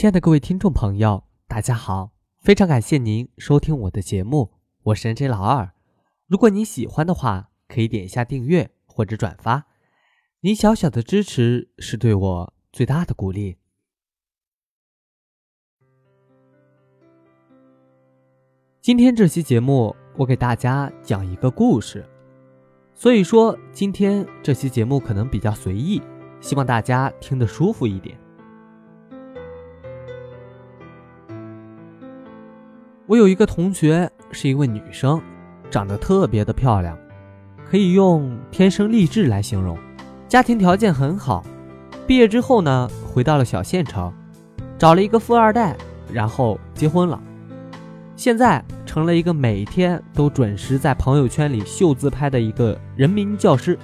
亲爱的各位听众朋友，大家好！非常感谢您收听我的节目，我是 NJ 老二。如果你喜欢的话，可以点一下订阅或者转发，您小小的支持是对我最大的鼓励。今天这期节目，我给大家讲一个故事，所以说今天这期节目可能比较随意，希望大家听得舒服一点。我有一个同学是一位女生，长得特别的漂亮，可以用天生丽质来形容。家庭条件很好，毕业之后呢，回到了小县城，找了一个富二代，然后结婚了。现在成了一个每天都准时在朋友圈里秀自拍的一个人民教师。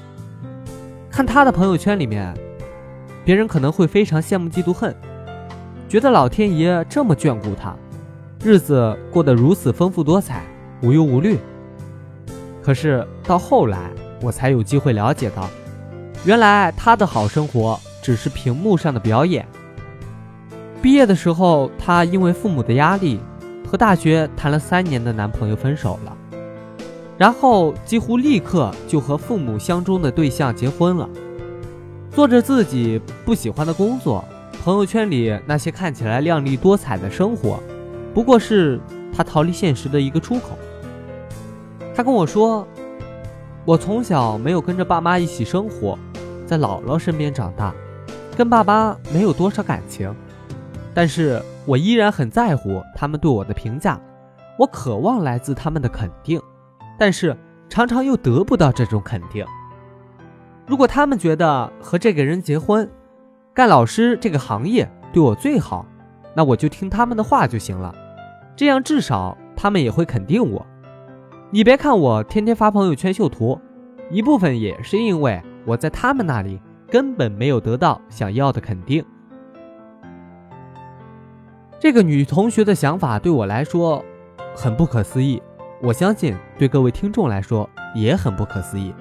看他的朋友圈里面，别人可能会非常羡慕嫉妒恨，觉得老天爷这么眷顾他。日子过得如此丰富多彩，无忧无虑。可是到后来，我才有机会了解到，原来他的好生活只是屏幕上的表演。毕业的时候，他因为父母的压力，和大学谈了三年的男朋友分手了，然后几乎立刻就和父母相中的对象结婚了，做着自己不喜欢的工作。朋友圈里那些看起来靓丽多彩的生活。不过是他逃离现实的一个出口。他跟我说：“我从小没有跟着爸妈一起生活，在姥姥身边长大，跟爸妈没有多少感情，但是我依然很在乎他们对我的评价，我渴望来自他们的肯定，但是常常又得不到这种肯定。如果他们觉得和这个人结婚，干老师这个行业对我最好，那我就听他们的话就行了。”这样至少他们也会肯定我。你别看我天天发朋友圈秀图，一部分也是因为我在他们那里根本没有得到想要的肯定。这个女同学的想法对我来说很不可思议，我相信对各位听众来说也很不可思议。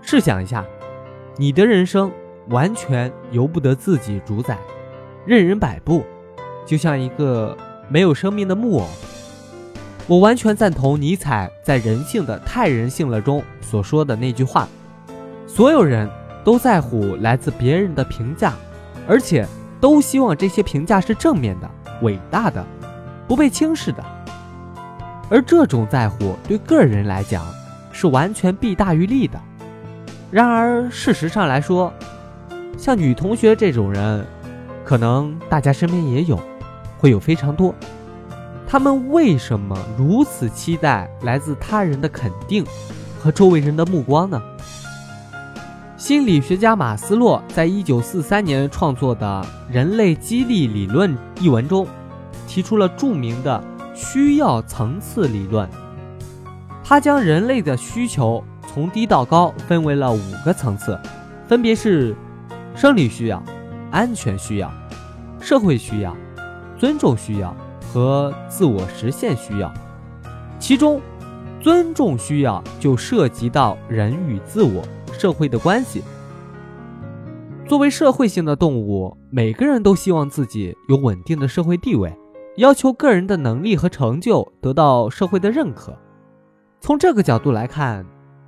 试想一下，你的人生完全由不得自己主宰，任人摆布，就像一个。没有生命的木偶，我完全赞同尼采在《人性的太人性了》中所说的那句话：所有人都在乎来自别人的评价，而且都希望这些评价是正面的、伟大的、不被轻视的。而这种在乎对个人来讲是完全弊大于利的。然而，事实上来说，像女同学这种人，可能大家身边也有。会有非常多，他们为什么如此期待来自他人的肯定和周围人的目光呢？心理学家马斯洛在一九四三年创作的《人类激励理论》一文中，提出了著名的需要层次理论。他将人类的需求从低到高分为了五个层次，分别是生理需要、安全需要、社会需要。尊重需要和自我实现需要，其中，尊重需要就涉及到人与自我、社会的关系。作为社会性的动物，每个人都希望自己有稳定的社会地位，要求个人的能力和成就得到社会的认可。从这个角度来看，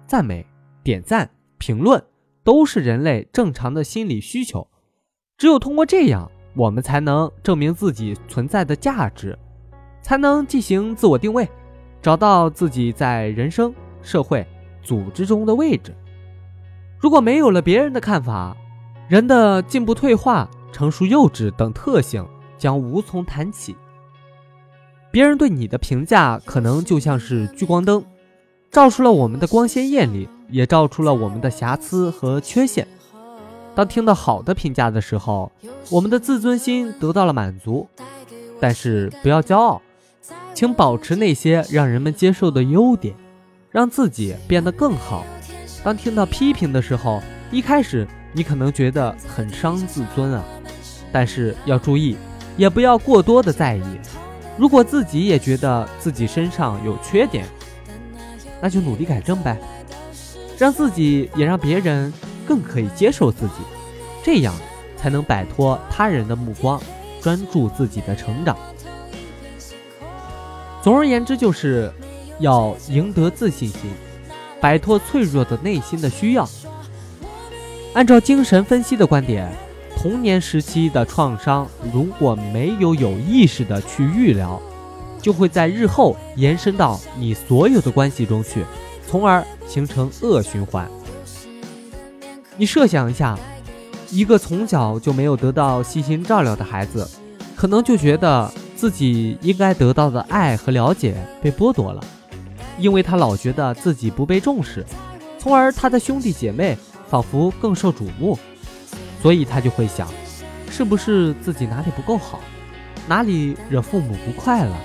赞美、点赞、评论都是人类正常的心理需求。只有通过这样。我们才能证明自己存在的价值，才能进行自我定位，找到自己在人生、社会、组织中的位置。如果没有了别人的看法，人的进步、退化、成熟、幼稚等特性将无从谈起。别人对你的评价可能就像是聚光灯，照出了我们的光鲜艳丽，也照出了我们的瑕疵和缺陷。当听到好的评价的时候，我们的自尊心得到了满足。但是不要骄傲，请保持那些让人们接受的优点，让自己变得更好。当听到批评的时候，一开始你可能觉得很伤自尊啊，但是要注意，也不要过多的在意。如果自己也觉得自己身上有缺点，那就努力改正呗，让自己也让别人。更可以接受自己，这样才能摆脱他人的目光，专注自己的成长。总而言之，就是要赢得自信心，摆脱脆弱的内心的需要。按照精神分析的观点，童年时期的创伤如果没有有意识的去预疗，就会在日后延伸到你所有的关系中去，从而形成恶循环。你设想一下，一个从小就没有得到细心照料的孩子，可能就觉得。自己应该得到的爱和了解被剥夺了，因为他老觉得自己不被重视，从而他的兄弟姐妹仿佛更受瞩目，所以他就会想，是不是自己哪里不够好，哪里惹父母不快了？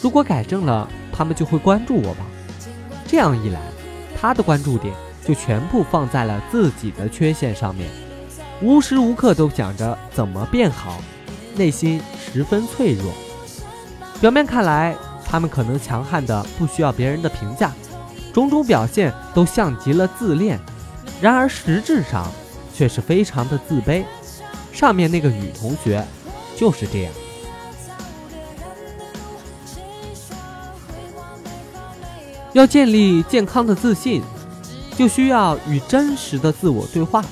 如果改正了，他们就会关注我吧。这样一来，他的关注点就全部放在了自己的缺陷上面，无时无刻都想着怎么变好。内心十分脆弱，表面看来，他们可能强悍的不需要别人的评价，种种表现都像极了自恋，然而实质上却是非常的自卑。上面那个女同学就是这样。要建立健康的自信，就需要与真实的自我对话。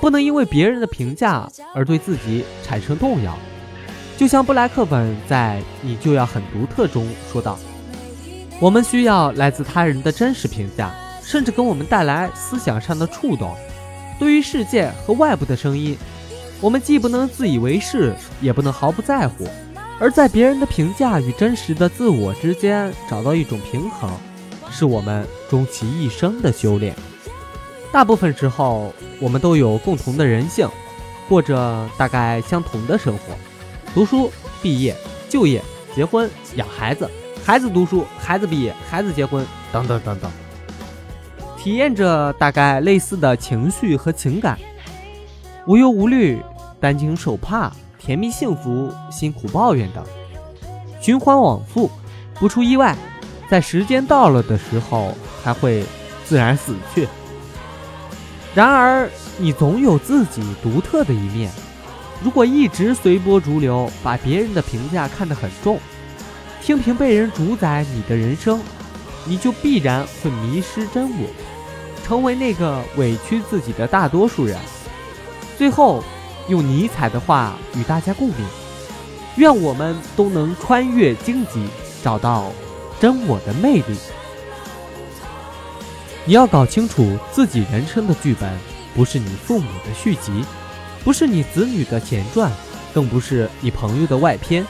不能因为别人的评价而对自己产生动摇，就像布莱克本在《你就要很独特》中说道：“我们需要来自他人的真实评价，甚至给我们带来思想上的触动。对于世界和外部的声音，我们既不能自以为是，也不能毫不在乎。而在别人的评价与真实的自我之间找到一种平衡，是我们终其一生的修炼。”大部分时候，我们都有共同的人性，过着大概相同的生活：读书、毕业、就业、结婚、养孩子、孩子读书、孩子毕业、孩子结婚，等等等等。体验着大概类似的情绪和情感，无忧无虑、担惊受怕、甜蜜幸福、辛苦抱怨等，循环往复，不出意外，在时间到了的时候，才会自然死去。然而，你总有自己独特的一面。如果一直随波逐流，把别人的评价看得很重，听凭被人主宰你的人生，你就必然会迷失真我，成为那个委屈自己的大多数人。最后，用尼采的话与大家共鸣：愿我们都能穿越荆棘，找到真我的魅力。你要搞清楚自己人生的剧本，不是你父母的续集，不是你子女的前传，更不是你朋友的外篇。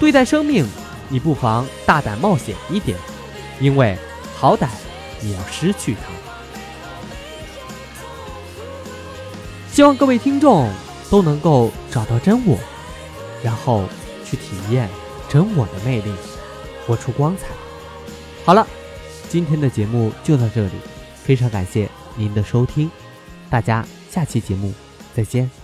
对待生命，你不妨大胆冒险一点，因为好歹你要失去它。希望各位听众都能够找到真我，然后去体验真我的魅力，活出光彩。好了。今天的节目就到这里，非常感谢您的收听，大家下期节目再见。